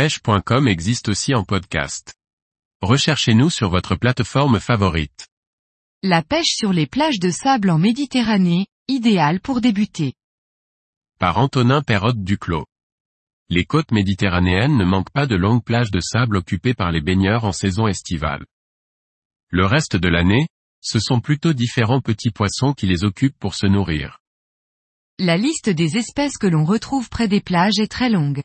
pêche.com existe aussi en podcast. Recherchez-nous sur votre plateforme favorite. La pêche sur les plages de sable en Méditerranée, idéale pour débuter. Par Antonin Perrotte Duclos. Les côtes méditerranéennes ne manquent pas de longues plages de sable occupées par les baigneurs en saison estivale. Le reste de l'année, ce sont plutôt différents petits poissons qui les occupent pour se nourrir. La liste des espèces que l'on retrouve près des plages est très longue.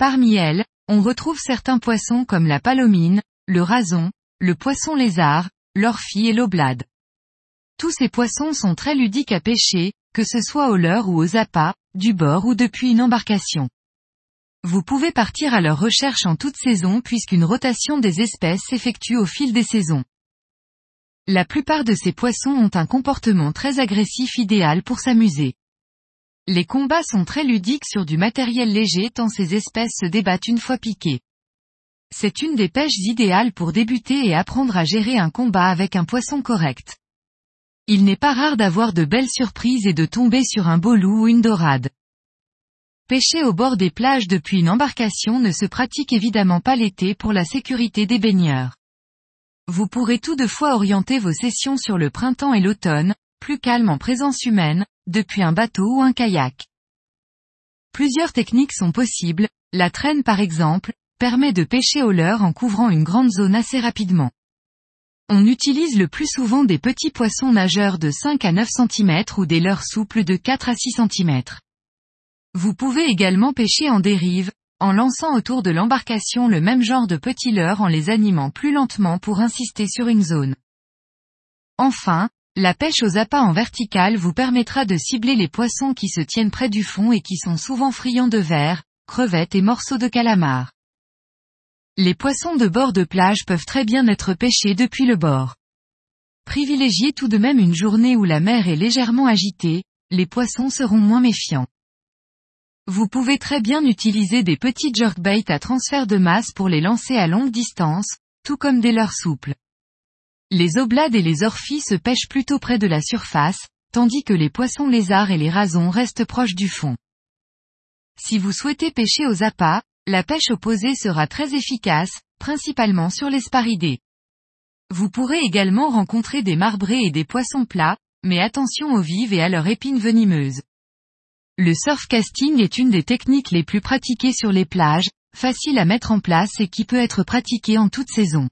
Parmi elles, on retrouve certains poissons comme la palomine, le rason, le poisson lézard, l'orphie et l'oblade. Tous ces poissons sont très ludiques à pêcher, que ce soit au leurre ou aux appâts, du bord ou depuis une embarcation. Vous pouvez partir à leur recherche en toute saison puisqu'une rotation des espèces s'effectue au fil des saisons. La plupart de ces poissons ont un comportement très agressif idéal pour s'amuser. Les combats sont très ludiques sur du matériel léger tant ces espèces se débattent une fois piquées. C'est une des pêches idéales pour débuter et apprendre à gérer un combat avec un poisson correct. Il n'est pas rare d'avoir de belles surprises et de tomber sur un beau loup ou une dorade. Pêcher au bord des plages depuis une embarcation ne se pratique évidemment pas l'été pour la sécurité des baigneurs. Vous pourrez tout de fois orienter vos sessions sur le printemps et l'automne, plus calme en présence humaine, depuis un bateau ou un kayak. Plusieurs techniques sont possibles, la traîne par exemple, permet de pêcher au leurre en couvrant une grande zone assez rapidement. On utilise le plus souvent des petits poissons nageurs de 5 à 9 cm ou des leurres souples de 4 à 6 cm. Vous pouvez également pêcher en dérive, en lançant autour de l'embarcation le même genre de petits leurres en les animant plus lentement pour insister sur une zone. Enfin, la pêche aux appâts en vertical vous permettra de cibler les poissons qui se tiennent près du fond et qui sont souvent friands de verre, crevettes et morceaux de calamar. Les poissons de bord de plage peuvent très bien être pêchés depuis le bord. Privilégiez tout de même une journée où la mer est légèrement agitée, les poissons seront moins méfiants. Vous pouvez très bien utiliser des petits jerkbaits à transfert de masse pour les lancer à longue distance, tout comme des leurres souples. Les oblades et les orphies se pêchent plutôt près de la surface, tandis que les poissons lézards et les rasons restent proches du fond. Si vous souhaitez pêcher aux appâts, la pêche opposée sera très efficace, principalement sur les sparidés. Vous pourrez également rencontrer des marbrés et des poissons plats, mais attention aux vives et à leur épine venimeuse. Le surf casting est une des techniques les plus pratiquées sur les plages, facile à mettre en place et qui peut être pratiquée en toute saison.